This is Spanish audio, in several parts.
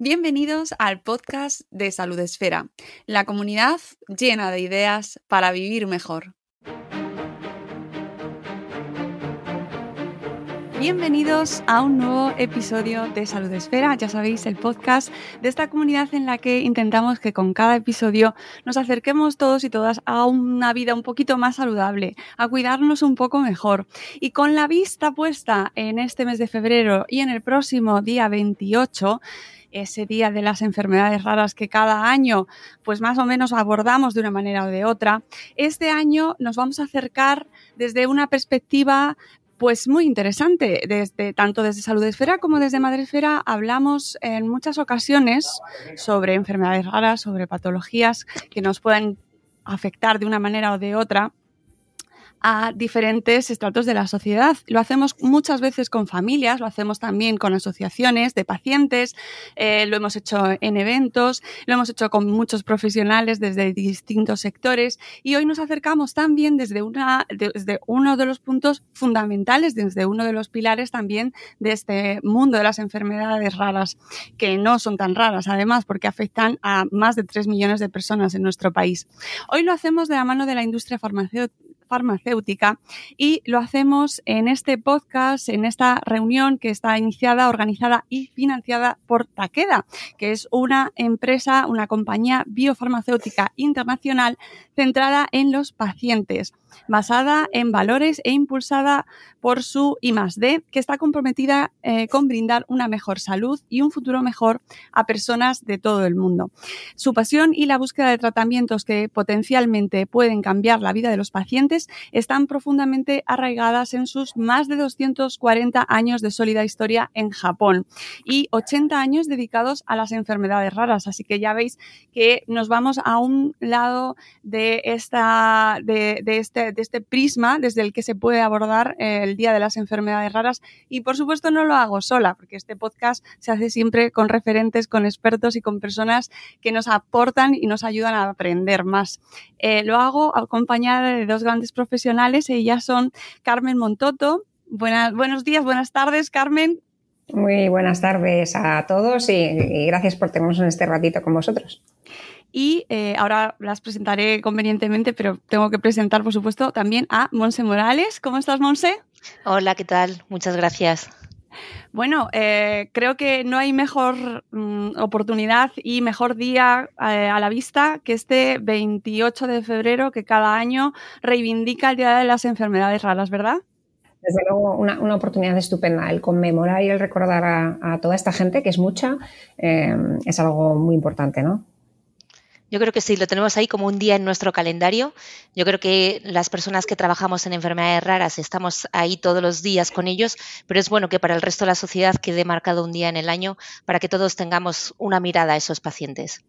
Bienvenidos al podcast de Salud Esfera, la comunidad llena de ideas para vivir mejor. Bienvenidos a un nuevo episodio de Salud Esfera, ya sabéis, el podcast de esta comunidad en la que intentamos que con cada episodio nos acerquemos todos y todas a una vida un poquito más saludable, a cuidarnos un poco mejor. Y con la vista puesta en este mes de febrero y en el próximo día 28, ese día de las enfermedades raras que cada año pues más o menos abordamos de una manera o de otra, este año nos vamos a acercar desde una perspectiva pues muy interesante, desde, tanto desde Salud Esfera como desde Madre Esfera hablamos en muchas ocasiones sobre enfermedades raras, sobre patologías que nos pueden afectar de una manera o de otra a diferentes estratos de la sociedad. Lo hacemos muchas veces con familias, lo hacemos también con asociaciones de pacientes, eh, lo hemos hecho en eventos, lo hemos hecho con muchos profesionales desde distintos sectores y hoy nos acercamos también desde, una, desde uno de los puntos fundamentales, desde uno de los pilares también de este mundo de las enfermedades raras, que no son tan raras además porque afectan a más de 3 millones de personas en nuestro país. Hoy lo hacemos de la mano de la industria farmacéutica farmacéutica y lo hacemos en este podcast, en esta reunión que está iniciada, organizada y financiada por Takeda, que es una empresa, una compañía biofarmacéutica internacional centrada en los pacientes basada en valores e impulsada por su I+D, que está comprometida eh, con brindar una mejor salud y un futuro mejor a personas de todo el mundo. Su pasión y la búsqueda de tratamientos que potencialmente pueden cambiar la vida de los pacientes están profundamente arraigadas en sus más de 240 años de sólida historia en Japón y 80 años dedicados a las enfermedades raras. Así que ya veis que nos vamos a un lado de esta de, de este de este prisma desde el que se puede abordar eh, el Día de las Enfermedades Raras. Y por supuesto no lo hago sola, porque este podcast se hace siempre con referentes, con expertos y con personas que nos aportan y nos ayudan a aprender más. Eh, lo hago acompañada de dos grandes profesionales, ellas son Carmen Montoto. buenos días, buenas tardes, Carmen. Muy buenas tardes a todos y gracias por tenernos en este ratito con vosotros. Y eh, ahora las presentaré convenientemente, pero tengo que presentar, por supuesto, también a Monse Morales. ¿Cómo estás, Monse? Hola, ¿qué tal? Muchas gracias. Bueno, eh, creo que no hay mejor mm, oportunidad y mejor día eh, a la vista que este 28 de febrero que cada año reivindica el Día de las Enfermedades Raras, ¿verdad? Desde luego, una, oportunidad estupenda. El conmemorar y el recordar a, toda esta gente, que es mucha, es algo muy importante, ¿no? Yo creo que sí, lo tenemos ahí como un día en nuestro calendario. Yo creo que las personas que trabajamos en enfermedades raras estamos ahí todos los días con ellos, pero es bueno que para el resto de la sociedad quede marcado un día en el año para que todos tengamos una mirada a esos pacientes.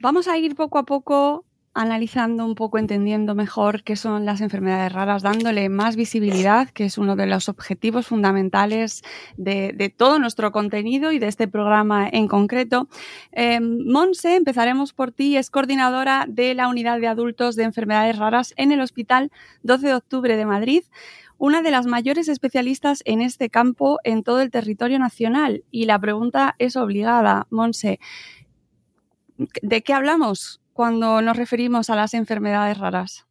Vamos a ir poco a poco analizando un poco, entendiendo mejor qué son las enfermedades raras, dándole más visibilidad, que es uno de los objetivos fundamentales de, todo nuestro contenido y de este programa en concreto. Eh, Monse, empezaremos por ti, es coordinadora de la unidad de adultos de enfermedades raras en el Hospital 12 de Octubre de Madrid una de las mayores especialistas en este campo en todo el territorio nacional. Y la pregunta es obligada, Monse. ¿De qué hablamos? Cuando nos referimos a las enfermedades raras?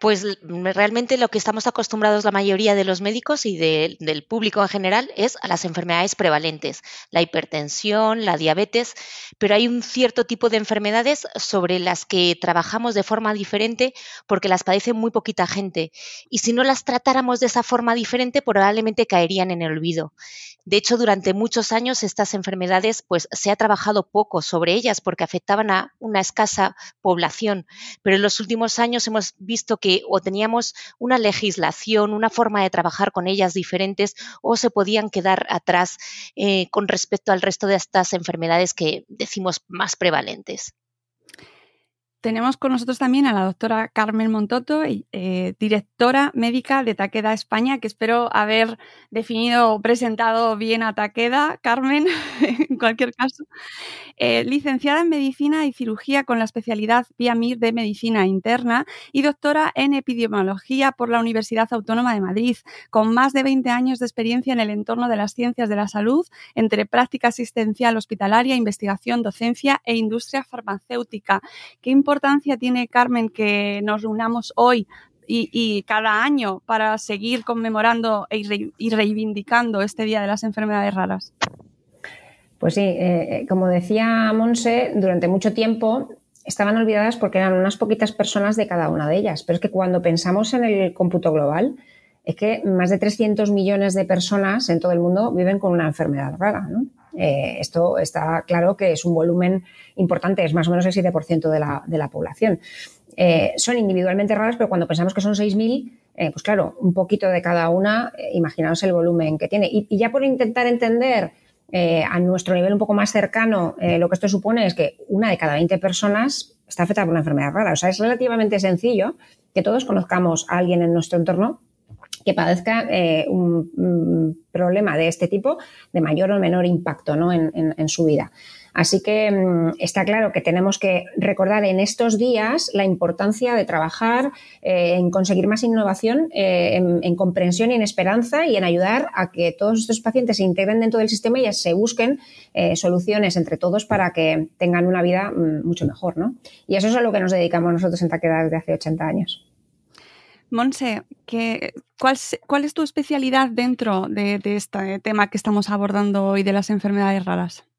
Pues realmente lo que estamos acostumbrados la mayoría de los médicos y del público en general es a las enfermedades prevalentes, la hipertensión, la diabetes, pero hay un cierto tipo de enfermedades sobre las que trabajamos de forma diferente porque las padece muy poquita gente y si no las tratáramos de esa forma diferente probablemente caerían en el olvido. De hecho, durante muchos años estas enfermedades pues se ha trabajado poco sobre ellas porque afectaban a una escasa población, pero en los últimos años hemos visto que o teníamos una legislación, una forma de trabajar con ellas diferentes o se podían quedar atrás eh, con respecto al resto de estas enfermedades que decimos más prevalentes. Tenemos con nosotros también a la doctora Carmen Montoto, eh, directora médica de Taqueda España, que espero haber definido o presentado bien a Taqueda, Carmen, en cualquier caso. Eh, licenciada en Medicina y Cirugía con la especialidad PIAMIR de Medicina Interna y doctora en Epidemiología por la Universidad Autónoma de Madrid, con más de 20 años de experiencia en el entorno de las ciencias de la salud, entre práctica asistencial hospitalaria, investigación, docencia e industria farmacéutica. ¿Qué importancia tiene, Carmen, que nos reunamos hoy y, cada año para seguir conmemorando e y reivindicando este Día de las Enfermedades Raras? Pues sí, eh, eh, como decía Monse, durante mucho tiempo estaban olvidadas porque eran unas poquitas personas de cada una de ellas. Pero es que cuando pensamos en el cómputo global, es que más de 300 millones de personas en todo el mundo viven con una enfermedad rara. ¿no? Eh, esto está claro que es un volumen importante, es más o menos el 7% de la, de la población. Eh, son individualmente raras, pero cuando pensamos que son 6.000, eh, pues claro, un poquito de cada una, imaginaos el volumen que tiene. Y, ya por intentar entender a nuestro nivel un poco más cercano, lo que esto supone es que una de cada 20 personas está afectada por una enfermedad rara. O sea, es relativamente sencillo que todos conozcamos a alguien en nuestro entorno que padezca eh, un, problema de este tipo de mayor o menor impacto en, su vida. Así que mm, está claro que tenemos que recordar en estos días la importancia de trabajar eh, en conseguir más innovación, eh, en, comprensión y en esperanza y en ayudar a que todos estos pacientes se integren dentro del sistema y se busquen soluciones entre todos para que tengan una vida mm, mucho mejor. Y eso es a lo que nos dedicamos nosotros en Taqueda desde hace 80 años. Monse, cuál, es tu especialidad dentro de, este tema que estamos abordando hoy de las enfermedades raras?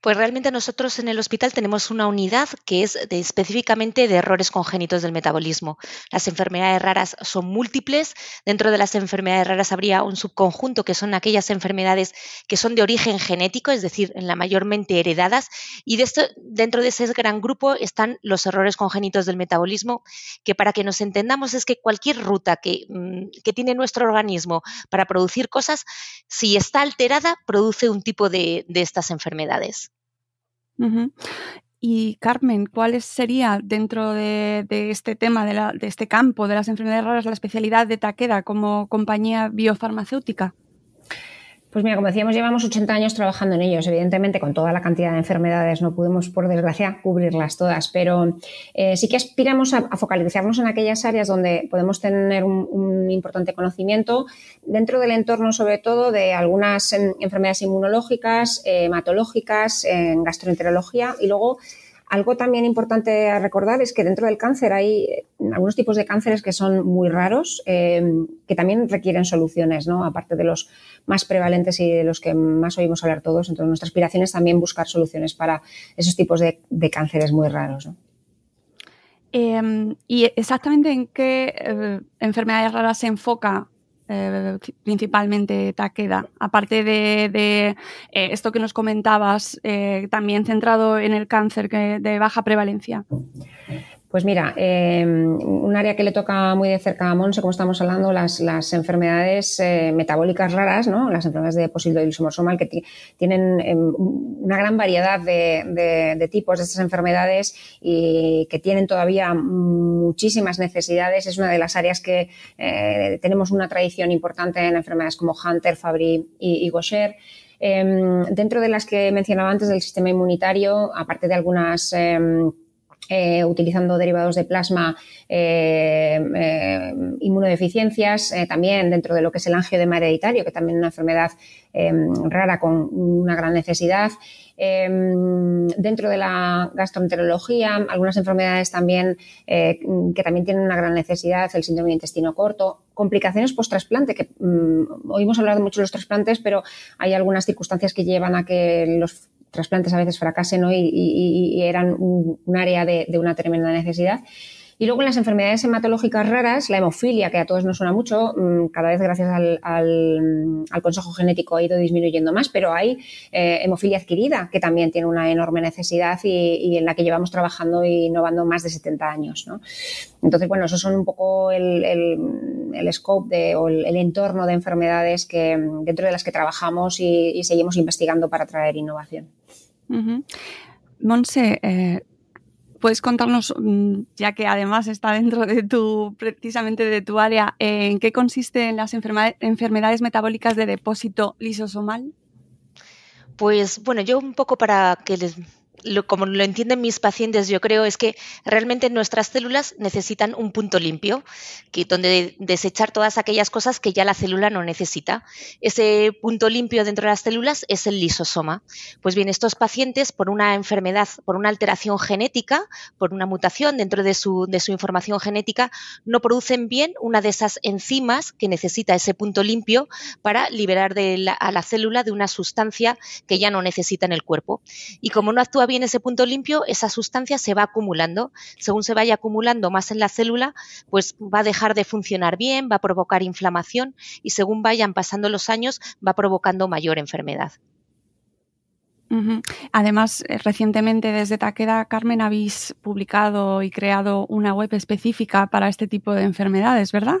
Pues realmente nosotros en el hospital tenemos una unidad que es específicamente de errores congénitos del metabolismo. Las enfermedades raras son múltiples. Dentro de las enfermedades raras habría un subconjunto que son aquellas enfermedades que son de origen genético, es decir, en la mayormente heredadas. Y de esto, dentro de ese gran grupo están los errores congénitos del metabolismo, que para que nos entendamos es que cualquier ruta que, mm, tiene nuestro organismo para producir cosas, si está alterada, produce un tipo de estas enfermedades. Y Carmen, ¿cuál sería dentro de, este tema, de, este campo de las enfermedades raras, la especialidad de Taqueda como compañía biofarmacéutica? Pues mira, como decíamos, llevamos 80 años trabajando en ellos. Evidentemente, con toda la cantidad de enfermedades no pudimos, por desgracia, cubrirlas todas, pero eh, sí que aspiramos a, focalizarnos en aquellas áreas donde podemos tener un, importante conocimiento dentro del entorno, sobre todo, de algunas enfermedades inmunológicas, hematológicas, en gastroenterología y luego algo también importante a recordar es que dentro del cáncer hay eh, algunos tipos de cánceres que son muy raros, eh, que también requieren soluciones, ¿no? Aparte de los más prevalentes y de los que más oímos hablar todos. Entonces, nuestra aspiración es también buscar soluciones para esos tipos de, cánceres muy raros. Em, ¿Y exactamente en qué eh, enfermedades raras se enfoca eh, principalmente Taqueda, aparte de, eh, esto que nos comentabas, eh, también centrado en el cáncer de baja prevalencia. Pues mira, em, un área que le toca muy de cerca a Monse, como estamos hablando, las, enfermedades eh, metabólicas raras, ¿no? las enfermedades de posible isomosomal, que tienen em, una gran variedad de, tipos de estas enfermedades y que tienen todavía muchísimas necesidades. Es una de las áreas que eh, tenemos una tradición importante en enfermedades como Hunter, Fabry y, y Gaucher. Em, dentro de las que mencionaba antes del sistema inmunitario, aparte de algunas eh, utilizando derivados de plasma, eh, eh, inmunodeficiencias, también dentro de lo que es el angioedema hereditario, que también es una enfermedad rara con una gran necesidad. dentro de la gastroenterología, algunas enfermedades también que también tienen una gran necesidad, el síndrome de intestino corto, complicaciones post-trasplante, que mm, oímos hablar mucho de los trasplantes, pero hay algunas circunstancias que llevan a que los trasplantes a veces fracasen y, eran un, área de, de, una tremenda necesidad. Y luego en las enfermedades hematológicas raras, la hemofilia, que a todos nos suena mucho, mm, cada vez gracias al, al, consejo genético ha ido disminuyendo más, pero hay eh, hemofilia adquirida, que también tiene una enorme necesidad y, en la que llevamos trabajando e innovando más de 70 años. ¿no? Entonces, bueno, esos son un poco el, el, scope de, o el, entorno de enfermedades que, dentro de las que trabajamos y, seguimos investigando para traer innovación. Monse, eh, puedes contarnos, mm, ya que además está dentro de tu, precisamente de tu área, en qué consisten las enfermedades metabólicas de depósito lisosomal? Pues bueno, yo un poco para que les como lo entienden mis pacientes, yo creo, es que realmente nuestras células necesitan un punto limpio, donde desechar todas aquellas cosas que ya la célula no necesita. Ese punto limpio dentro de las células es el lisosoma. Pues bien, estos pacientes, por una enfermedad, por una alteración genética, por una mutación dentro de su, información genética, no producen bien una de esas enzimas que necesita ese punto limpio para liberar a la célula de una sustancia que ya no necesita en el cuerpo. Y como no actúa bien ese punto limpio, esa sustancia se va acumulando. Según se vaya acumulando más en la célula, pues va a dejar de funcionar bien, va a provocar inflamación y según vayan pasando los años va provocando mayor enfermedad. Además, eh, recientemente desde Taqueda, Carmen, habéis publicado y creado una web específica para este tipo de enfermedades, ¿verdad?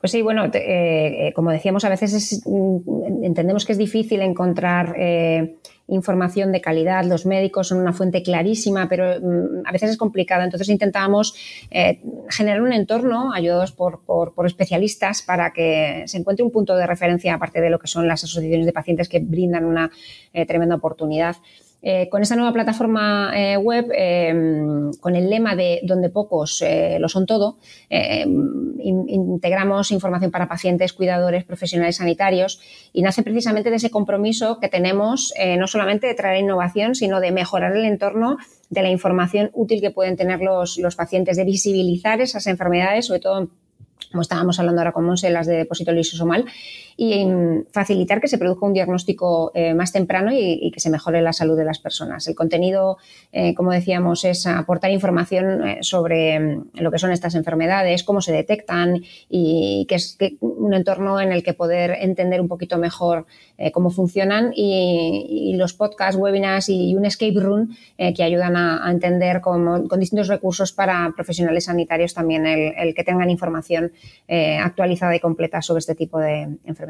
Pues sí, bueno, eh, eh, como decíamos, a veces mm, entendemos que es difícil encontrar eh, información de calidad. Los médicos son una fuente clarísima, pero mm, a veces es complicado. Entonces intentamos generar un entorno ayudados por, por, especialistas para que se encuentre un punto de referencia aparte de lo que son las asociaciones de pacientes que brindan una tremenda oportunidad. Eh, con esta nueva plataforma eh, web, eh, con el lema de donde pocos lo son todo, integramos información para pacientes, cuidadores, profesionales sanitarios y nace precisamente de ese compromiso que tenemos no solamente de traer innovación, sino de mejorar el entorno de la información útil que pueden tener los, los pacientes, de visibilizar esas enfermedades, sobre todo como estábamos hablando ahora con Monse, las de depósito lisosomal, y facilitar que se produzca un diagnóstico eh, más temprano y, que se mejore la salud de las personas. El contenido, eh, como decíamos, es aportar información eh, sobre mm, lo que son estas enfermedades, cómo se detectan y que es un entorno en el que poder entender un poquito mejor cómo funcionan y, los podcasts, webinars y un escape room que ayudan a, entender con distintos recursos para profesionales sanitarios también el que tengan información actualizada y completa sobre este tipo de enfermedades.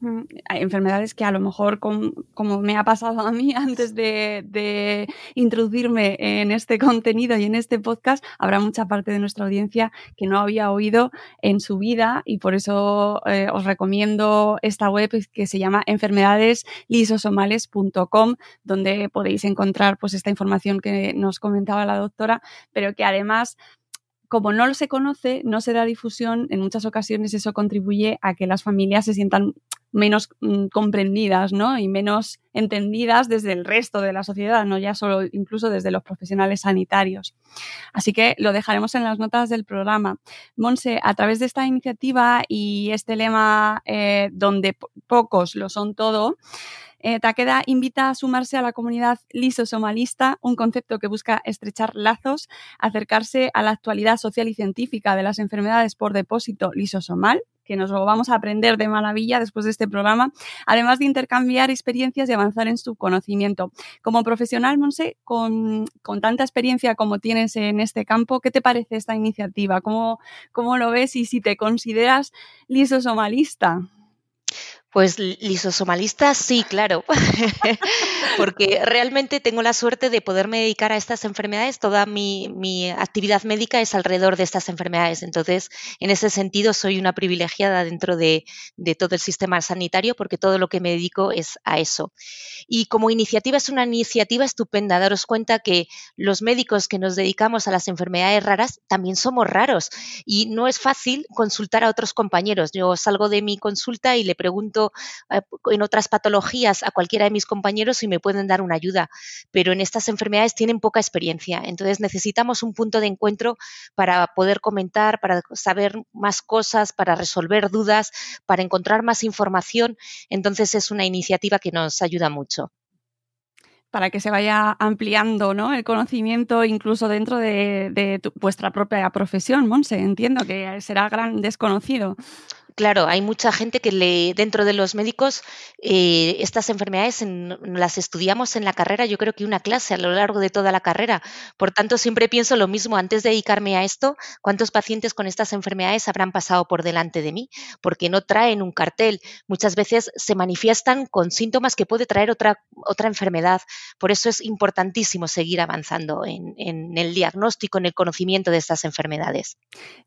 Mm, hay enfermedades que a lo mejor, como, me ha pasado a mí antes de, introducirme en este contenido y en este podcast, habrá mucha parte de nuestra audiencia que no había oído en su vida y por eso eh, os recomiendo esta web que se llama enfermedadeslisosomales.com, donde podéis encontrar pues esta información que nos comentaba la doctora, pero que además como no se conoce, no se da difusión, en muchas ocasiones eso contribuye a que las familias se sientan menos mm, comprendidas ¿no? y menos entendidas desde el resto de la sociedad, no ya solo incluso desde los profesionales sanitarios. Así que lo dejaremos en las notas del programa. Monse, a través de esta iniciativa y este lema eh, donde pocos lo son todo, eh, Takeda invita a sumarse a la comunidad lisosomalista, un concepto que busca estrechar lazos, acercarse a la actualidad social y científica de las enfermedades por depósito lisosomal, que nos lo vamos a aprender de maravilla después de este programa, además de intercambiar experiencias y avanzar en su conocimiento. Como profesional, Monse, con, tanta experiencia como tienes en este campo, ¿qué te parece esta iniciativa? ¿Cómo, cómo lo ves y si te consideras lisosomalista? Pues lisosomalista, sí, claro, porque realmente tengo la suerte de poderme dedicar a estas enfermedades. Toda mi, actividad médica es alrededor de estas enfermedades. Entonces, en ese sentido, soy una privilegiada dentro de, todo el sistema sanitario porque todo lo que me dedico es a eso. Y como iniciativa es una iniciativa estupenda. Daros cuenta que los médicos que nos dedicamos a las enfermedades raras también somos raros y no es fácil consultar a otros compañeros. Yo salgo de mi consulta y le pregunto eh, en otras patologías a cualquiera de mis compañeros y me pueden dar una ayuda, pero en estas enfermedades tienen poca experiencia. Entonces necesitamos un punto de encuentro para poder comentar, para saber más cosas, para resolver dudas, para encontrar más información. Entonces es una iniciativa que nos ayuda mucho para que se vaya ampliando ¿no? el conocimiento incluso dentro de, vuestra propia profesión, Monse. Entiendo que será gran desconocido. Claro, hay mucha gente que le, dentro de los médicos eh, estas enfermedades las estudiamos en la carrera, yo creo que una clase a lo largo de toda la carrera. Por tanto, siempre pienso lo mismo, antes de dedicarme a esto, ¿cuántos pacientes con estas enfermedades habrán pasado por delante de mí? Porque no traen un cartel. Muchas veces se manifiestan con síntomas que puede traer otra, otra enfermedad. Por eso es importantísimo seguir avanzando en, el diagnóstico, en el conocimiento de estas enfermedades.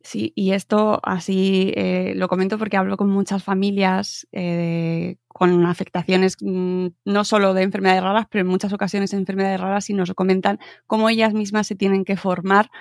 Sí, y esto así eh, lo comento porque hablo con muchas familias eh, con afectaciones mm, no solo de enfermedades raras, pero en muchas ocasiones de enfermedades raras y nos comentan cómo ellas mismas se tienen que formar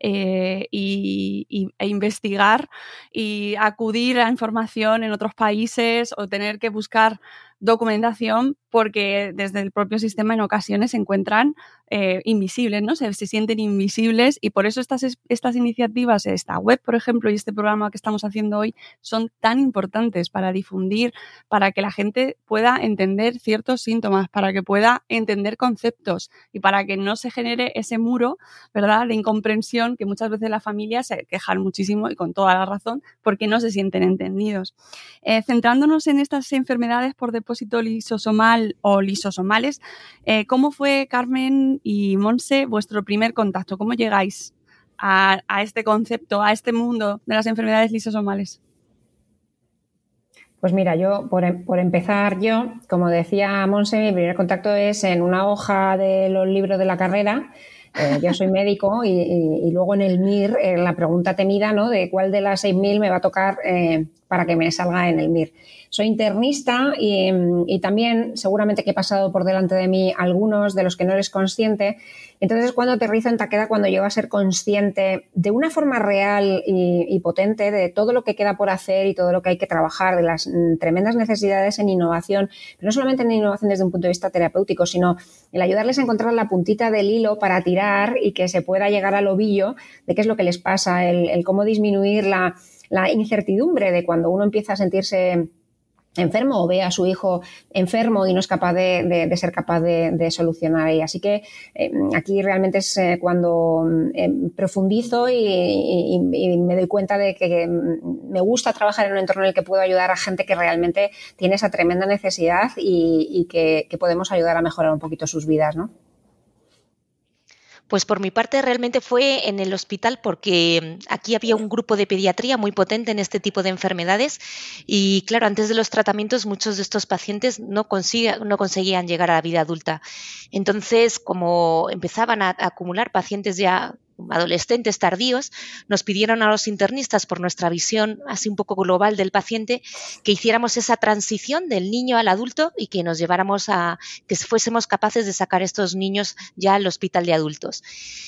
eh, y, e investigar y acudir a información en otros países o tener que buscar documentación porque desde el propio sistema en ocasiones se encuentran eh, invisibles, ¿no? Se, se, sienten invisibles y por eso estas, estas iniciativas, esta web, por ejemplo, y este programa que estamos haciendo hoy son tan importantes para difundir, para que la gente pueda entender ciertos síntomas, para que pueda entender conceptos y para que no se genere ese muro, ¿verdad?, de incomprensión que muchas veces las familias se quejan muchísimo y con toda la razón porque no se sienten entendidos. Eh, centrándonos en estas enfermedades por depósito lisosomal o lisosomales, eh, ¿cómo fue, Carmen y Monse, vuestro primer contacto? ¿Cómo llegáis a, este concepto, a este mundo de las enfermedades lisosomales? Pues mira, yo, por, em, empezar yo, como decía Monse, mi primer contacto es en una hoja de los libros de la carrera. Eh, yo soy médico y, luego en el MIR eh, la pregunta temida, ¿no? De cuál de las 6.000 me va a tocar para que me salga en el MIR. Soy internista y, también seguramente que he pasado por delante de mí algunos de los que no eres consciente. Entonces, cuando aterrizo en Taqueda, cuando llego a ser consciente de una forma real y, potente de todo lo que queda por hacer y todo lo que hay que trabajar, de las mm, tremendas necesidades en innovación, no solamente en innovación desde un punto de vista terapéutico, sino el ayudarles a encontrar la puntita del hilo para tirar y que se pueda llegar al ovillo de qué es lo que les pasa, el, cómo disminuir la, la incertidumbre de cuando uno empieza a sentirse enfermo o ve a su hijo enfermo y no es capaz de, ser capaz de, solucionar. Y así que eh, aquí realmente es eh, cuando eh, profundizo y, me doy cuenta de que me gusta trabajar en un entorno en el que puedo ayudar a gente que realmente tiene esa tremenda necesidad y, que, que podemos ayudar a mejorar un poquito sus vidas, ¿no? Pues por mi parte realmente fue en el hospital porque mm, aquí había un grupo de pediatría muy potente en este tipo de enfermedades y claro, antes de los tratamientos muchos de estos pacientes no, no conseguían llegar a la vida adulta. Entonces, como empezaban a acumular pacientes ya adolescentes tardíos, nos pidieron a los internistas, por nuestra visión así un poco global del paciente, que hiciéramos esa transición del niño al adulto y que nos lleváramos a, que fuésemos capaces de sacar estos niños ya al hospital de adultos.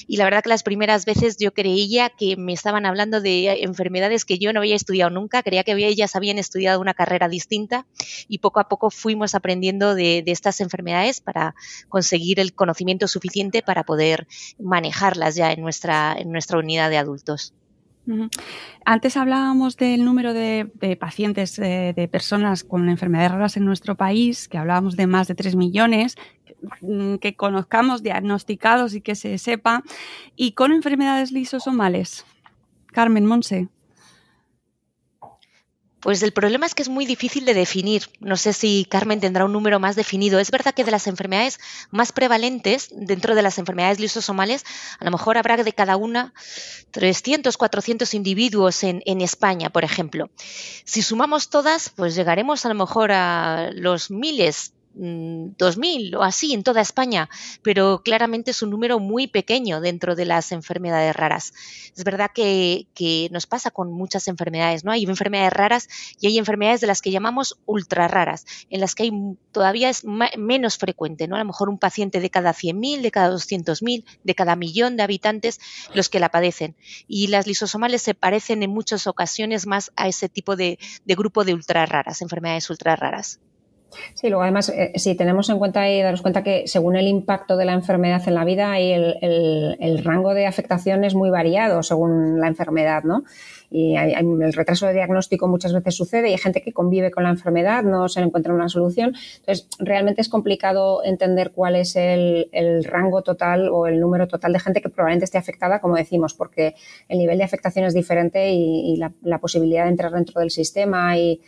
Y la verdad que las primeras veces yo creía que me estaban hablando de enfermedades que yo no había estudiado nunca, creía que ellas habían estudiado una carrera distinta y poco a poco fuimos aprendiendo de, de estas enfermedades para conseguir el conocimiento suficiente para poder manejarlas ya en nuestra en nuestra unidad de adultos. Antes hablábamos del número de, pacientes, eh, de personas con enfermedades raras en nuestro país, que hablábamos de más de 3 millones, mm, que conozcamos, diagnosticados y que se sepa, y con enfermedades lisosomales. Carmen Monse. Pues el problema es que es muy difícil de definir. No sé si Carmen tendrá un número más definido. Es verdad que de las enfermedades más prevalentes, dentro de las enfermedades lisosomales, a lo mejor habrá de cada una 300, 400 individuos en, en España, por ejemplo. Si sumamos todas, pues llegaremos a lo mejor a los miles 2.000 mm, o así en toda España, pero claramente es un número muy pequeño dentro de las enfermedades raras. Es verdad que, nos pasa con muchas enfermedades, ¿no? Hay enfermedades raras y hay enfermedades de las que llamamos ultra raras, en las que hay, todavía es menos frecuente, ¿no? A lo mejor un paciente de cada 100.000, de cada 200.000, de cada millón de habitantes los que la padecen. Y las lisosomales se parecen en muchas ocasiones más a ese tipo de, de grupo de ultra raras, enfermedades ultra raras. Sí, luego además, eh, si tenemos en cuenta y daros cuenta que según el impacto de la enfermedad en la vida, el, el rango de afectación es muy variado según la enfermedad, ¿no? y el retraso de diagnóstico muchas veces sucede y hay gente que convive con la enfermedad, no se encuentra una solución. Entonces, realmente es complicado entender cuál es el, rango total o el número total de gente que probablemente esté afectada, como decimos, porque el nivel de afectación es diferente y, la, posibilidad de entrar dentro del sistema y,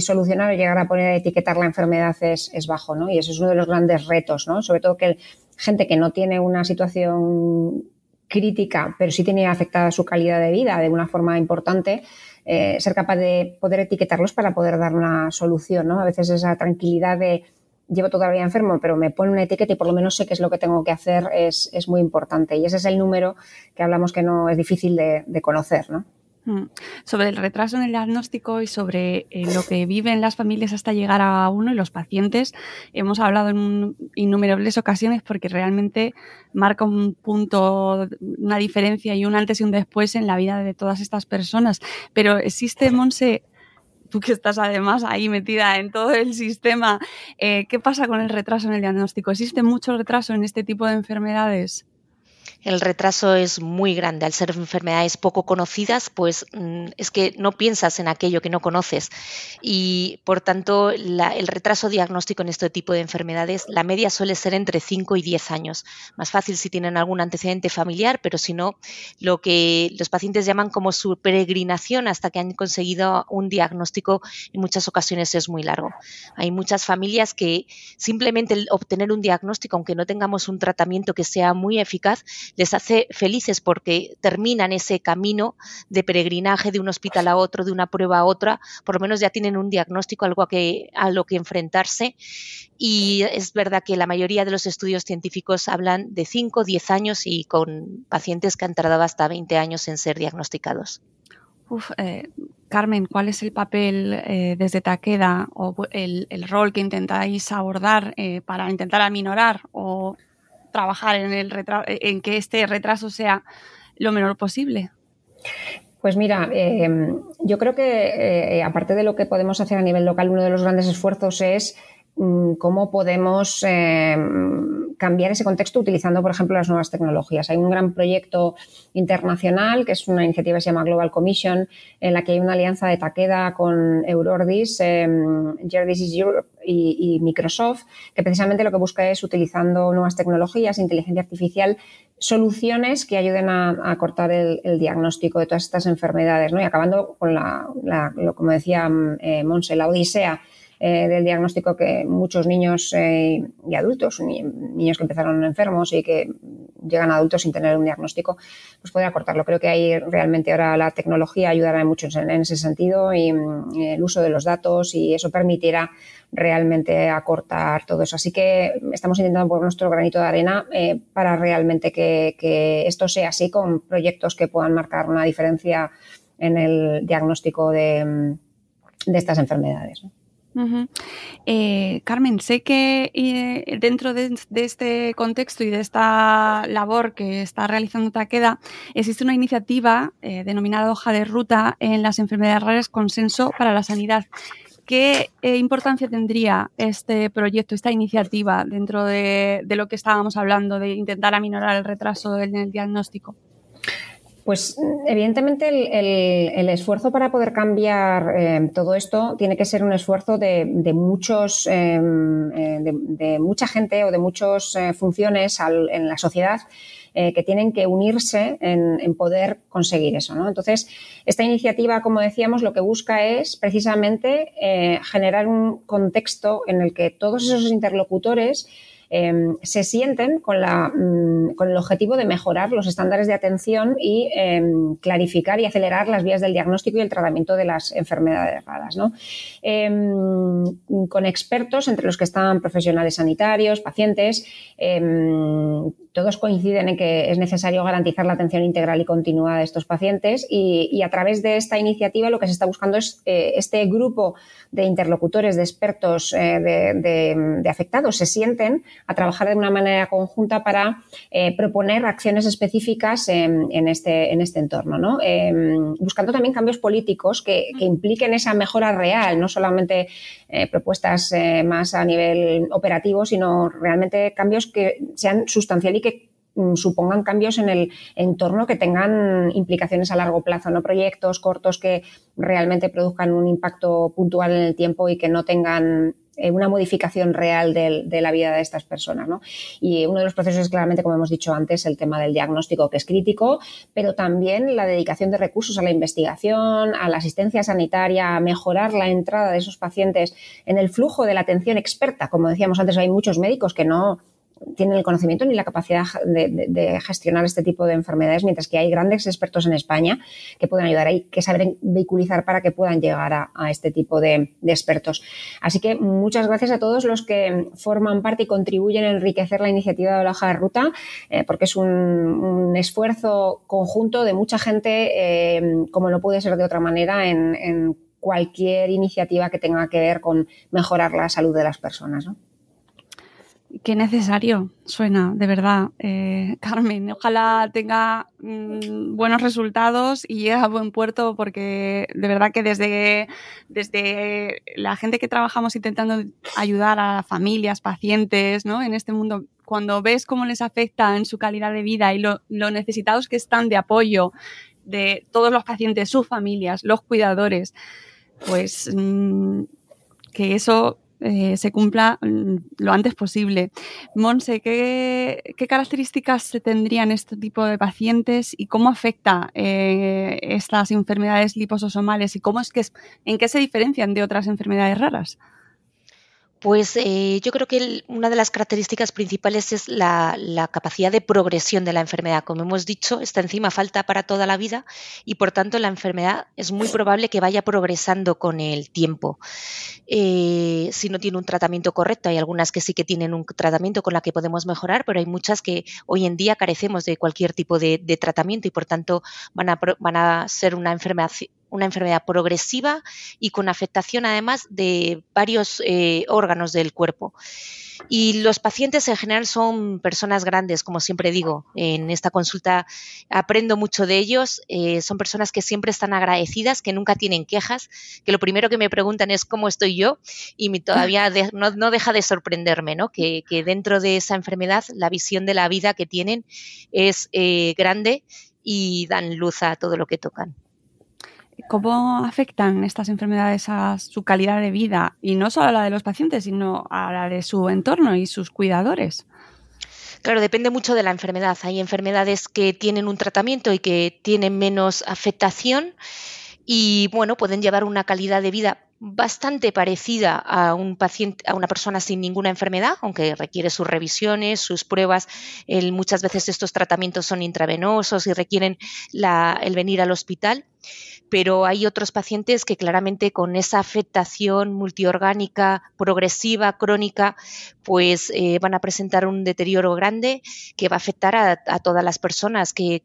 solucionar o llegar a poner a etiquetar la enfermedad es, es bajo, ¿no? Y eso es uno de los grandes retos, ¿no? Sobre todo que gente que no tiene una situación crítica, pero sí tiene afectada su calidad de vida de una forma importante, eh, ser capaz de poder etiquetarlos para poder dar una solución, ¿no? A veces esa tranquilidad de llevo todavía enfermo, pero me pone una etiqueta y por lo menos sé qué es lo que tengo que hacer es, muy importante. Y ese es el número que hablamos que no es difícil de, de conocer, ¿no? Mm. Sobre el retraso en el diagnóstico y sobre eh, lo que viven las familias hasta llegar a uno y los pacientes, hemos hablado en innumerables ocasiones porque realmente marca un punto, una diferencia y un antes y un después en la vida de todas estas personas. Pero existe, Monse, tú que estás además ahí metida en todo el sistema, eh, ¿qué pasa con el retraso en el diagnóstico? ¿Existe mucho retraso en este tipo de enfermedades? El retraso es muy grande. Al ser enfermedades poco conocidas, pues mm, es que no piensas en aquello que no conoces. Y por tanto, el retraso diagnóstico en este tipo de enfermedades, la media suele ser entre 5 y 10 años. Más fácil si tienen algún antecedente familiar, pero si no, lo que los pacientes llaman como su peregrinación hasta que han conseguido un diagnóstico en muchas ocasiones es muy largo. Hay muchas familias que simplemente obtener un diagnóstico, aunque no tengamos un tratamiento que sea muy eficaz, les hace felices porque terminan ese camino de peregrinaje de un hospital a otro, de una prueba a otra, por lo menos ya tienen un diagnóstico, algo a, que, a lo que enfrentarse. Y es verdad que la mayoría de los estudios científicos hablan de 5, 10 años y con pacientes que han tardado hasta 20 años en ser diagnosticados. Eh, Carmen, ¿cuál es el papel eh, desde Taqueda o el, rol que intentáis abordar eh, para intentar aminorar o trabajar en, el en que este retraso sea lo menor posible? Pues mira, em, yo creo que eh, aparte de lo que podemos hacer a nivel local, uno de los grandes esfuerzos es cómo podemos em, cambiar ese contexto utilizando, por ejemplo, las nuevas tecnologías. Hay un gran proyecto internacional que es una iniciativa que se llama Global Commission, en la que hay una alianza de Takeda con Eurordis, eh, Europe y, Microsoft, que precisamente lo que busca es, utilizando nuevas tecnologías, inteligencia artificial, soluciones que ayuden a, cortar el, diagnóstico de todas estas enfermedades, ¿no? Y acabando con la, lo, como decía eh, Monse, la odisea eh, del diagnóstico que muchos niños eh, y adultos, niños que empezaron enfermos y que llegan a adultos sin tener un diagnóstico, pues puede acortarlo. Creo que ahí realmente ahora la tecnología ayudará mucho en, ese sentido y, el uso de los datos y eso permitirá realmente acortar todo eso. Así que estamos intentando poner nuestro granito de arena eh, para realmente que, esto sea así con proyectos que puedan marcar una diferencia en el diagnóstico de, estas enfermedades. Eh, Carmen, sé que eh, dentro de, este contexto y de esta labor que está realizando Taqueda, existe una iniciativa eh, denominada Hoja de Ruta en las enfermedades raras Consenso para la Sanidad. ¿Qué importancia tendría este proyecto, esta iniciativa dentro de, de, lo que estábamos hablando, de intentar aminorar el retraso en el diagnóstico? Pues evidentemente el, esfuerzo para poder cambiar eh, todo esto tiene que ser un esfuerzo de, muchos, em, eh, de, mucha gente o de muchas eh, funciones en la sociedad que tienen que unirse en, poder conseguir eso. Entonces, esta iniciativa, como decíamos, lo que busca es precisamente generar un contexto en el que todos esos interlocutores Em, se sienten con, la, mm, con, el objetivo de mejorar los estándares de atención y em, clarificar y acelerar las vías del diagnóstico y el tratamiento de las enfermedades raras. Em, con expertos, entre los que están profesionales sanitarios, pacientes, todos coinciden en que es necesario garantizar la atención integral y continua de estos pacientes y, a través de esta iniciativa lo que se está buscando es eh, este grupo de interlocutores, de expertos, eh, de, afectados se sienten a trabajar de una manera conjunta para eh, proponer acciones específicas en, este, en este entorno, ¿no? buscando también cambios políticos que, que, impliquen esa mejora real, no solamente propuestas más a nivel operativo, sino realmente cambios que sean sustanciales que mm, supongan cambios en el entorno que tengan implicaciones a largo plazo, no proyectos cortos que realmente produzcan un impacto puntual en el tiempo y que no tengan eh, una modificación real de, la vida de estas personas. Y uno de los procesos es claramente, como hemos dicho antes, el tema del diagnóstico, que es crítico, pero también la dedicación de recursos a la investigación, a la asistencia sanitaria, a mejorar la entrada de esos pacientes en el flujo de la atención experta. Como decíamos antes, hay muchos médicos que no tienen el conocimiento ni la capacidad de, gestionar este tipo de enfermedades, mientras que hay grandes expertos en España que pueden ayudar, hay que saber vehiculizar para que puedan llegar a, este tipo de, expertos. Así que muchas gracias a todos los que forman parte y contribuyen a enriquecer la iniciativa de la hoja de ruta, eh, porque es un, esfuerzo conjunto de mucha gente, eh, como no puede ser de otra manera, en, cualquier iniciativa que tenga que ver con mejorar la salud de las personas. Qué necesario suena, de verdad, eh, Carmen. Ojalá tenga mm, buenos resultados y llegue a buen puerto, porque de verdad que desde, desde la gente que trabajamos intentando ayudar a familias, pacientes, ¿no? En este mundo, cuando ves cómo les afecta en su calidad de vida y lo, necesitados que están de apoyo de todos los pacientes, sus familias, los cuidadores, pues mm, que eso eh, se cumpla mm, lo antes posible. Monse, ¿qué, características tendrían este tipo de pacientes y cómo afecta eh, estas enfermedades lipososomales y cómo es que en qué se diferencian de otras enfermedades raras? Pues eh, yo creo que una de las características principales es la, capacidad de progresión de la enfermedad. Como hemos dicho, esta enzima falta para toda la vida y por tanto la enfermedad es muy probable que vaya progresando con el tiempo. Eh, si no tiene un tratamiento correcto, hay algunas que sí que tienen un tratamiento con la que podemos mejorar, pero hay muchas que hoy en día carecemos de cualquier tipo de, tratamiento y por tanto van a, van a ser una enfermedad una enfermedad progresiva y con afectación además de varios eh, órganos del cuerpo. Y los pacientes en general son personas grandes, como siempre digo. En esta consulta aprendo mucho de ellos. Eh, son personas que siempre están agradecidas, que nunca tienen quejas, que lo primero que me preguntan es cómo estoy yo y todavía no, deja de sorprenderme, ¿no? Que, dentro de esa enfermedad la visión de la vida que tienen es eh, grande y dan luz a todo lo que tocan. ¿Cómo afectan estas enfermedades a su calidad de vida? Y no solo a la de los pacientes, sino a la de su entorno y sus cuidadores. Claro, depende mucho de la enfermedad. Hay enfermedades que tienen un tratamiento y que tienen menos afectación y bueno, pueden llevar una calidad de vida bastante parecida a un paciente, a una persona sin ninguna enfermedad, aunque requiere sus revisiones, sus pruebas. muchas veces estos tratamientos son intravenosos y requieren el venir al hospital pero hay otros pacientes que claramente con esa afectación multiorgánica progresiva, crónica, pues eh, van a presentar un deterioro grande que va a afectar a, todas las personas que,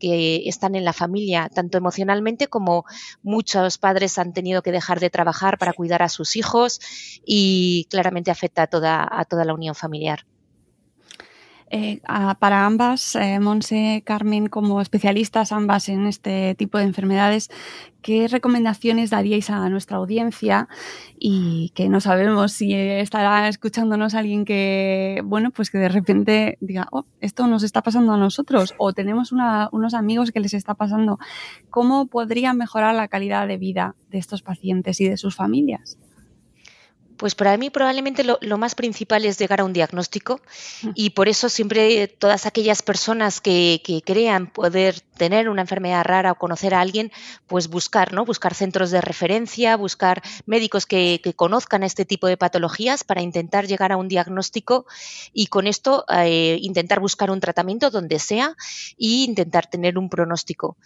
están en la familia, tanto emocionalmente como muchos padres han tenido que dejar de trabajar para cuidar a sus hijos y claramente afecta a toda, a toda la unión familiar. Eh, para ambas, eh, Monse, Carmen, como especialistas ambas en este tipo de enfermedades, ¿qué recomendaciones daríais a nuestra audiencia? Y que no sabemos si estará escuchándonos alguien que, bueno, pues que de repente diga, oh, esto nos está pasando a nosotros o tenemos unos amigos que les está pasando. ¿Cómo podría mejorar la calidad de vida de estos pacientes y de sus familias? Pues para mí probablemente lo, más principal es llegar a un diagnóstico y por eso siempre todas aquellas personas que, crean poder tener una enfermedad rara o conocer a alguien, pues buscar, ¿no? Buscar centros de referencia, buscar médicos que, conozcan este tipo de patologías para intentar llegar a un diagnóstico y con esto eh, intentar buscar un tratamiento donde sea e intentar tener un pronóstico.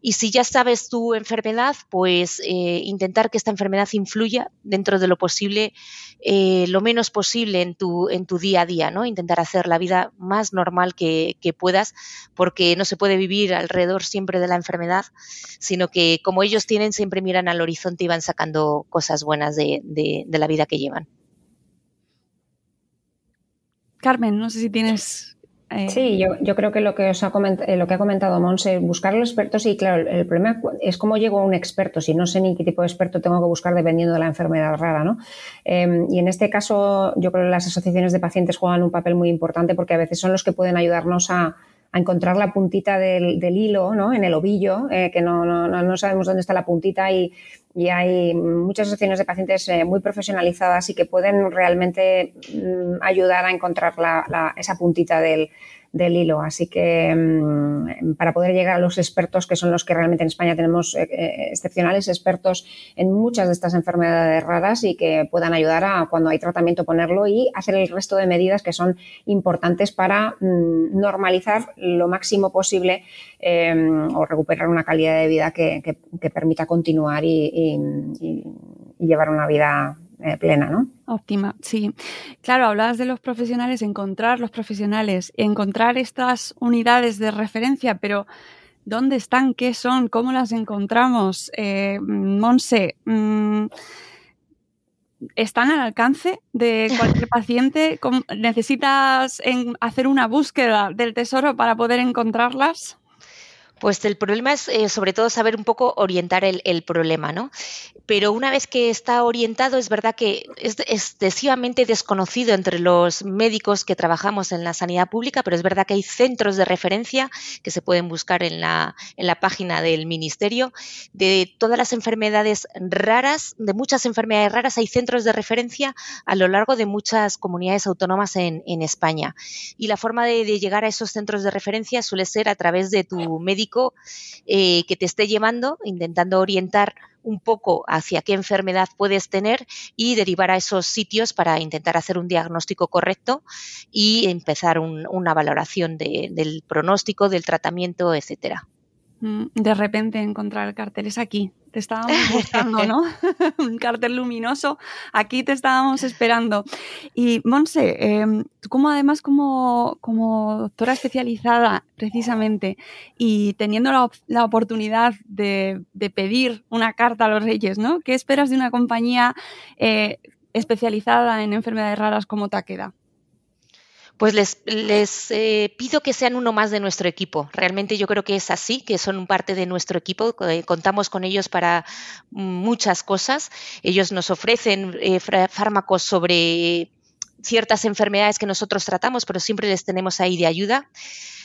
Y si ya sabes tu enfermedad, pues eh, intentar que esta enfermedad influya dentro de lo posible eh, lo menos posible en tu, en tu día a día, ¿no? Intentar hacer la vida más normal que, puedas, porque no se puede vivir alrededor siempre de la enfermedad, sino que como ellos tienen, siempre miran al horizonte y van sacando cosas buenas de, de la vida que llevan. Carmen, no sé si tienes eh, sí, yo, yo, creo que lo que, os ha eh, lo que ha comentado Monse, buscar a los expertos y claro, el problema es cómo llego a un experto, si no sé ni qué tipo de experto tengo que buscar dependiendo de la enfermedad rara, ¿no? Em, y en este caso yo creo que las asociaciones de pacientes juegan un papel muy importante porque a veces son los que pueden ayudarnos a, encontrar la puntita del, hilo, ¿no? En el ovillo, eh, que no, no, no, sabemos dónde está la puntita y, y hay muchas asociaciones de pacientes muy profesionalizadas y que pueden realmente mm, ayudar a encontrar esa puntita del, del hilo. Así que mm, para poder llegar a los expertos, que son los que realmente en España tenemos eh, eh, excepcionales expertos en muchas de estas enfermedades raras y que puedan ayudar a cuando hay tratamiento ponerlo y hacer el resto de medidas que son importantes para mm, normalizar lo máximo posible em, o recuperar una calidad de vida que, permita continuar y llevar una vida eh, plena, ¿no? Óptima, sí. Claro, hablabas de los profesionales, encontrar los profesionales, encontrar estas unidades de referencia, pero ¿dónde están? ¿Qué son? ¿Cómo las encontramos? Eh, Monse, mm, ¿están al alcance de cualquier paciente? ¿Necesitas hacer una búsqueda del tesoro para poder encontrarlas? Pues el problema es eh, sobre todo saber un poco orientar el, problema, ¿no? Pero una vez que está orientado, es verdad que es excesivamente desconocido entre los médicos que trabajamos en la sanidad pública, pero es verdad que hay centros de referencia que se pueden buscar en la, en la página del ministerio de todas las enfermedades raras, de muchas enfermedades raras, hay centros de referencia a lo largo de muchas comunidades autónomas en, España. Y la forma de, de llegar a esos centros de referencia suele ser a través de tu médico eh, que te esté llevando, intentando orientar un poco hacia qué enfermedad puedes tener y derivar a esos sitios para intentar hacer un diagnóstico correcto y empezar una valoración del pronóstico, del tratamiento, etcétera. Mm, de repente encontrar el cartel es aquí. Te estábamos buscando, ¿no? Un cartel luminoso. Aquí te estábamos esperando. Y Monse, em, tú como además como, como, doctora especializada precisamente y teniendo la, oportunidad de, pedir una carta a los reyes, ¿no? ¿Qué esperas de una compañía eh, especializada en enfermedades raras como Takeda? Pues les, eh, pido que sean uno más de nuestro equipo. Realmente yo creo que es así, que son parte de nuestro equipo. Contamos con ellos para muchas cosas. Ellos nos ofrecen eh, fármacos sobre ciertas enfermedades que nosotros tratamos, pero siempre les tenemos ahí de ayuda.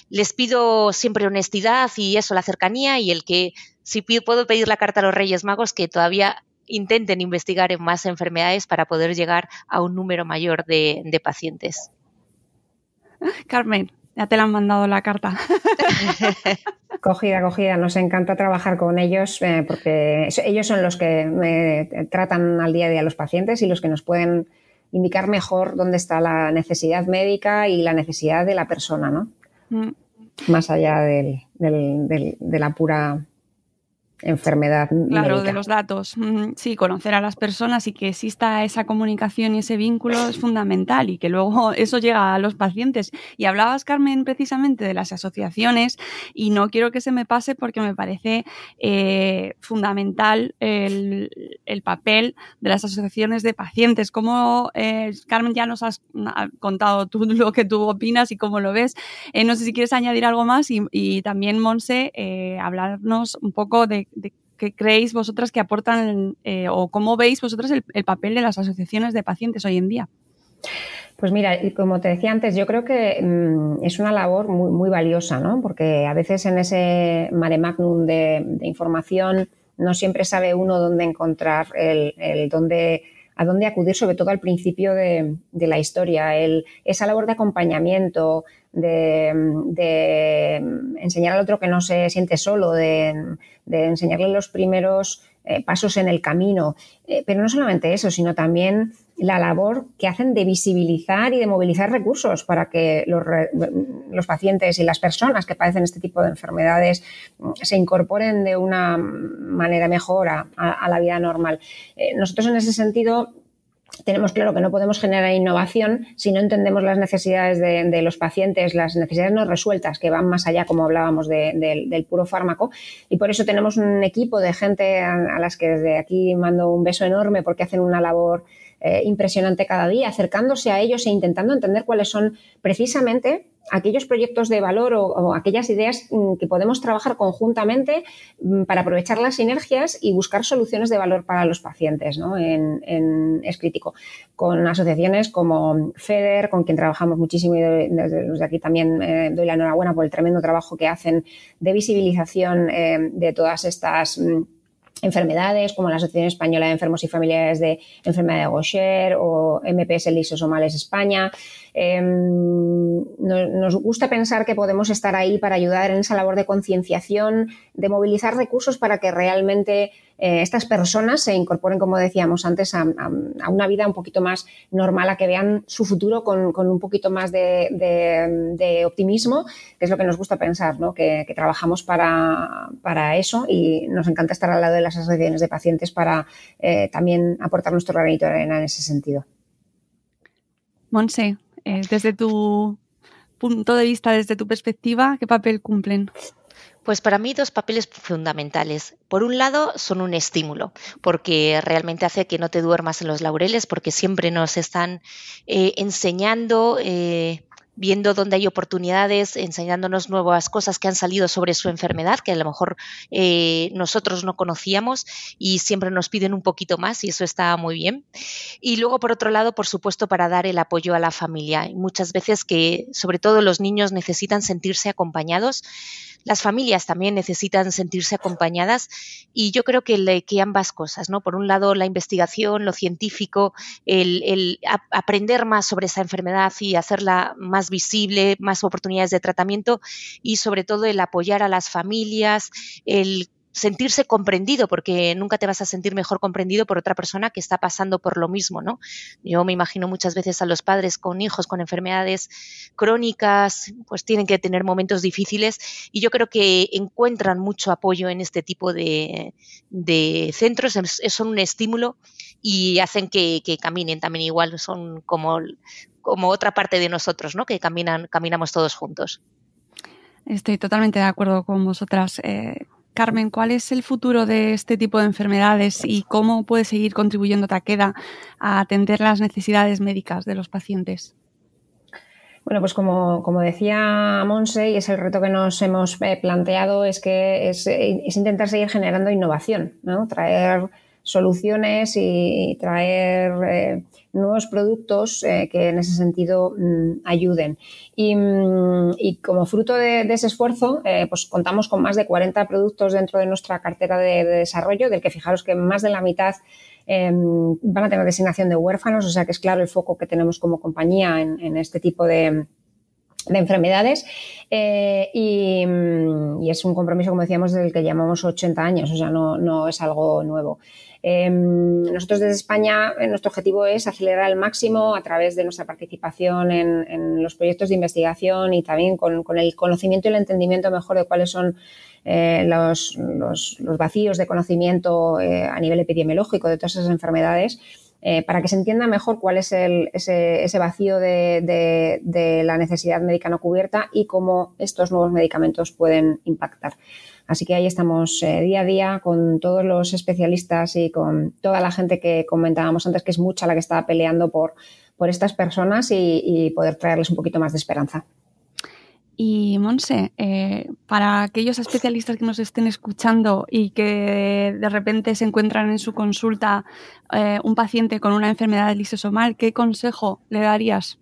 Les pido siempre honestidad y eso, la cercanía y el que si puedo pedir la carta a los Reyes Magos que todavía intenten investigar en más enfermedades para poder llegar a un número mayor de pacientes. Carmen, ya te la han mandado la carta. Cogida, cogida. Nos encanta trabajar con ellos eh, porque ellos son los que eh, tratan al día a día a los pacientes y los que nos pueden indicar mejor dónde está la necesidad médica y la necesidad de la persona, ¿no? Mm. Más allá de la pura enfermedad. Claro, de los datos. Sí, conocer a las personas y que exista esa comunicación y ese vínculo es fundamental y que luego eso llega a los pacientes. Y hablabas, Carmen, precisamente de las asociaciones y no quiero que se me pase porque me parece eh, fundamental el, papel de las asociaciones de pacientes. Como, eh, Carmen, ya nos has contado tú lo que tú opinas y cómo lo ves. Eh, no sé si quieres añadir algo más y, y también, Monse, hablarnos un poco de de qué creéis vosotras que aportan eh, o cómo veis vosotras el, papel de las asociaciones de pacientes hoy en día. Pues mira, como te decía antes, yo creo que mm, es una labor muy, valiosa, ¿no? Porque a veces en ese mare magnum de, información no siempre sabe uno dónde encontrar el, el dónde a dónde acudir, sobre todo al principio de, la historia, el, esa labor de acompañamiento, de, enseñar al otro que no se siente solo, de, enseñarle los primeros eh, pasos en el camino. Eh, pero no solamente eso, sino también la labor que hacen de visibilizar y de movilizar recursos para que los, pacientes y las personas que padecen este tipo de enfermedades mm, se incorporen de una manera mejor a, la vida normal. Eh, nosotros en ese sentido tenemos claro que no podemos generar innovación si no entendemos las necesidades de, los pacientes, las necesidades no resueltas que van más allá, como hablábamos, del puro fármaco. Y por eso tenemos un equipo de gente a, las que desde aquí mando un beso enorme porque hacen una labor eh, impresionante cada día, acercándose a ellos e intentando entender cuáles son precisamente aquellos proyectos de valor o, aquellas ideas mm, que podemos trabajar conjuntamente mm, para aprovechar las sinergias y buscar soluciones de valor para los pacientes ¿no? en, es crítico. Con asociaciones como FEDER, con quien trabajamos muchísimo y desde, aquí también eh, doy la enhorabuena por el tremendo trabajo que hacen de visibilización eh, de todas estas mm, enfermedades como la Asociación Española de Enfermos y Familiares de Enfermedad de Gaucher o MPS Lisosomales España. Em, nos gusta pensar que podemos estar ahí para ayudar en esa labor de concienciación, de movilizar recursos para que realmente eh, estas personas se incorporen, como decíamos antes, a, una vida un poquito más normal, a que vean su futuro con, un poquito más de, optimismo, que es lo que nos gusta pensar, ¿no? que, trabajamos para, eso y nos encanta estar al lado de las asociaciones de pacientes para eh, también aportar nuestro granito de arena en ese sentido. Monse, eh, desde tu punto de vista, desde tu perspectiva, ¿qué papel cumplen? Pues para mí dos papeles fundamentales. Por un lado, son un estímulo, porque realmente hace que no te duermas en los laureles, porque siempre nos están eh, enseñando eh, viendo dónde hay oportunidades, enseñándonos nuevas cosas que han salido sobre su enfermedad, que a lo mejor eh, nosotros no conocíamos y siempre nos piden un poquito más y eso está muy bien. Y luego, por otro lado, por supuesto, para dar el apoyo a la familia. muchas veces que, sobre todo los niños, necesitan sentirse acompañados las familias también necesitan sentirse acompañadas y yo creo que, que ambas cosas, ¿no? Por un lado, la investigación, lo científico, el, aprender más sobre esa enfermedad y hacerla más visible, más oportunidades de tratamiento y sobre todo el apoyar a las familias, el sentirse comprendido, porque nunca te vas a sentir mejor comprendido por otra persona que está pasando por lo mismo, ¿no? Yo me imagino muchas veces a los padres con hijos con enfermedades crónicas, pues tienen que tener momentos difíciles y yo creo que encuentran mucho apoyo en este tipo de, centros, son un estímulo y hacen que, caminen también igual, son como, como otra parte de nosotros, ¿no? Que caminan, caminamos todos juntos. Estoy totalmente de acuerdo con vosotras. Eh, Carmen, ¿cuál es el futuro de este tipo de enfermedades y cómo puede seguir contribuyendo Taqueda a atender las necesidades médicas de los pacientes? Bueno, pues como, decía Monse, y es el reto que nos hemos eh, planteado, es que es, intentar seguir generando innovación, ¿no? traer soluciones y traer eh, nuevos productos eh, que en ese sentido mm, ayuden. Mm, y, como fruto de, ese esfuerzo, eh, pues contamos con más de 40 productos dentro de nuestra cartera de, desarrollo, del que fijaros que más de la mitad em, van a tener designación de huérfanos, o sea que es claro el foco que tenemos como compañía en, este tipo de, enfermedades y, mm, y, es un compromiso, como decíamos, del que llamamos 80 años, o sea, no, no es algo nuevo. Em, nosotros desde España, eh, nuestro objetivo es acelerar al máximo a través de nuestra participación en, los proyectos de investigación y también con, el conocimiento y el entendimiento mejor de cuáles son eh, los, vacíos de conocimiento eh, a nivel epidemiológico de todas esas enfermedades. para que se entienda mejor cuál es ese, vacío de, la necesidad médica no cubierta y cómo estos nuevos medicamentos pueden impactar. Así que ahí estamos eh, día a día con todos los especialistas y con toda la gente que comentábamos antes, que es mucha la que está peleando por, por estas personas y, poder traerles un poquito más de esperanza. Y Monse, eh, para aquellos especialistas que nos estén escuchando y que de repente se encuentran en su consulta eh, un paciente con una enfermedad lisosomal, ¿qué consejo le darías?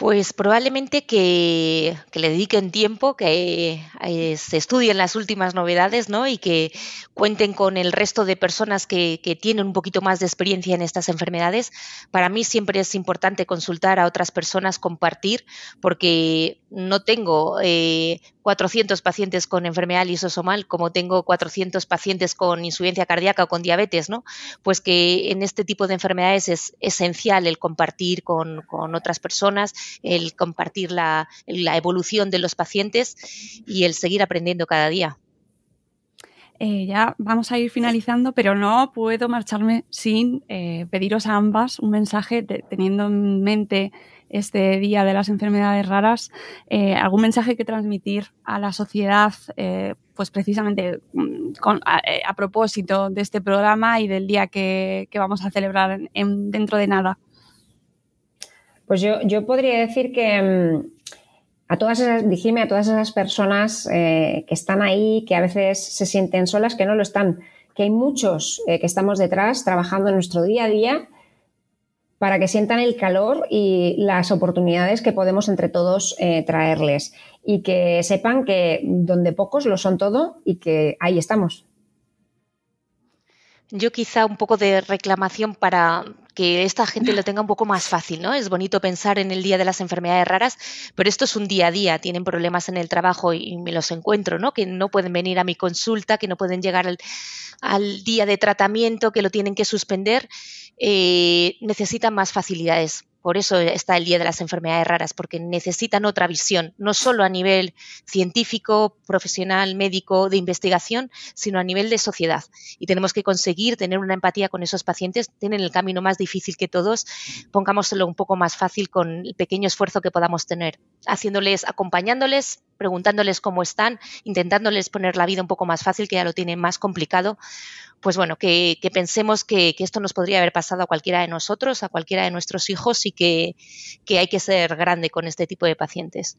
Pues probablemente que, le dediquen tiempo, que eh, se estudien las últimas novedades, ¿no? Y que cuenten con el resto de personas que, tienen un poquito más de experiencia en estas enfermedades. Para mí siempre es importante consultar a otras personas, compartir, porque no tengo eh, 400 pacientes con enfermedad lisosomal, como tengo 400 pacientes con insuficiencia cardíaca o con diabetes, ¿no? Pues que en este tipo de enfermedades es esencial el compartir con, otras personas, el compartir la, evolución de los pacientes y el seguir aprendiendo cada día. Eh, ya vamos a ir finalizando, pero no puedo marcharme sin eh, pediros a ambas un mensaje teniendo en mente este Día de las Enfermedades Raras, eh, algún mensaje que transmitir a la sociedad, pues precisamente mm, a, propósito de este programa y del día que, vamos a celebrar dentro de nada. Pues yo, yo podría decir que mm, a todas esas, a todas esas personas eh, que están ahí, que a veces se sienten solas, que no lo están, que hay muchos eh, que estamos detrás trabajando en nuestro día a día para que sientan el calor y las oportunidades que podemos entre todos eh, traerles y que sepan que donde pocos lo son todo y que ahí estamos. Yo quizá un poco de reclamación para que esta gente lo tenga un poco más fácil, ¿no? Es bonito pensar en el día de las enfermedades raras, pero esto es un día a día, tienen problemas en el trabajo y me los encuentro, ¿no? Que no pueden venir a mi consulta, que no pueden llegar al, día de tratamiento, que lo tienen que suspender, eh, necesitan más facilidades. Por eso está el Día de las Enfermedades Raras, porque necesitan otra visión, no solo a nivel científico, profesional, médico, de investigación, sino a nivel de sociedad. Y tenemos que conseguir tener una empatía con esos pacientes. Tienen el camino más difícil que todos. Pongámoslo un poco más fácil con el pequeño esfuerzo que podamos tener, haciéndoles, acompañándoles, preguntándoles cómo están, intentándoles poner la vida un poco más fácil, que ya lo tienen más complicado pues bueno, que, pensemos que, esto nos podría haber pasado a cualquiera de nosotros, a cualquiera de nuestros hijos que, hay que ser grande con este tipo de pacientes.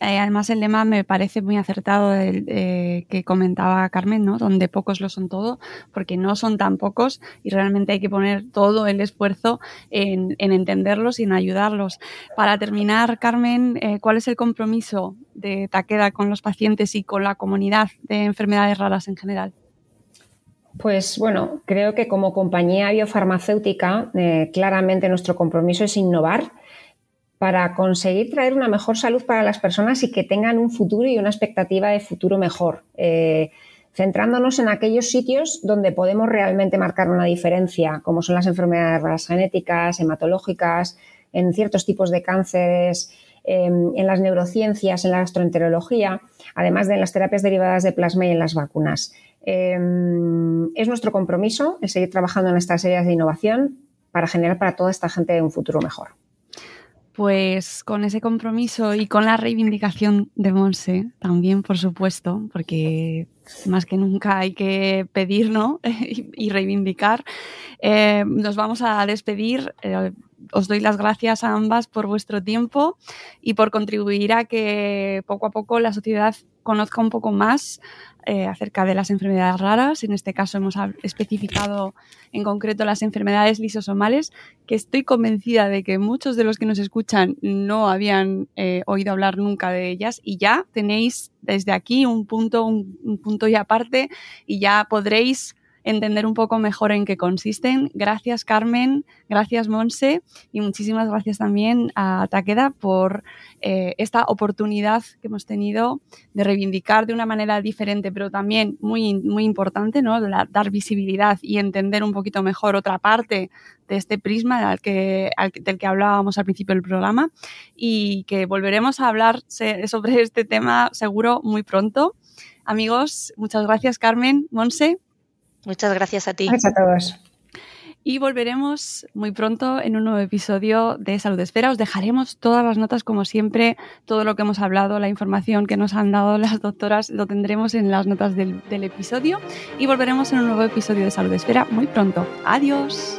Además, el lema me parece muy acertado el, eh, que comentaba Carmen, ¿no? Donde pocos lo son todo, porque no son tan pocos y realmente hay que poner todo el esfuerzo en, entenderlos y en ayudarlos. Para terminar, Carmen, eh, ¿cuál es el compromiso de Taqueda con los pacientes y con la comunidad de enfermedades raras en general? Pues bueno, creo que como compañía biofarmacéutica, eh, claramente nuestro compromiso es innovar para conseguir traer una mejor salud para las personas y que tengan un futuro y una expectativa de futuro mejor, eh, centrándonos en aquellos sitios donde podemos realmente marcar una diferencia, como son las enfermedades genéticas, hematológicas, en ciertos tipos de cánceres, em, en las neurociencias, en la gastroenterología, además de en las terapias derivadas de plasma y en las vacunas. Em, es nuestro compromiso el seguir trabajando en estas áreas de innovación para generar para toda esta gente un futuro mejor. Pues con ese compromiso y con la reivindicación de Monse, también por supuesto, porque más que nunca hay que pedir y reivindicar, eh, nos vamos a despedir. Eh, os doy las gracias a ambas por vuestro tiempo y por contribuir a que poco a poco la sociedad conozca un poco más eh, acerca de las enfermedades raras. En este caso hemos especificado en concreto las enfermedades lisosomales, que estoy convencida de que muchos de los que nos escuchan no habían eh, oído hablar nunca de ellas y ya tenéis desde aquí un punto, un punto y aparte y ya podréis entender un poco mejor en qué consisten. Gracias Carmen, gracias Monse y muchísimas gracias también a Taqueda por eh, esta oportunidad que hemos tenido de reivindicar de una manera diferente, pero también muy, muy importante, ¿no? dar visibilidad y entender un poquito mejor otra parte de este prisma que, del que hablábamos al principio del programa y que volveremos a hablar sobre este tema seguro muy pronto. Amigos, muchas gracias Carmen, Monse. Muchas gracias a ti. Gracias a todos. Y volveremos muy pronto en un nuevo episodio de Salud Esfera. Os dejaremos todas las notas, como siempre, todo lo que hemos hablado, la información que nos han dado las doctoras, lo tendremos en las notas del, del episodio. Y volveremos en un nuevo episodio de Salud Esfera muy pronto. Adiós.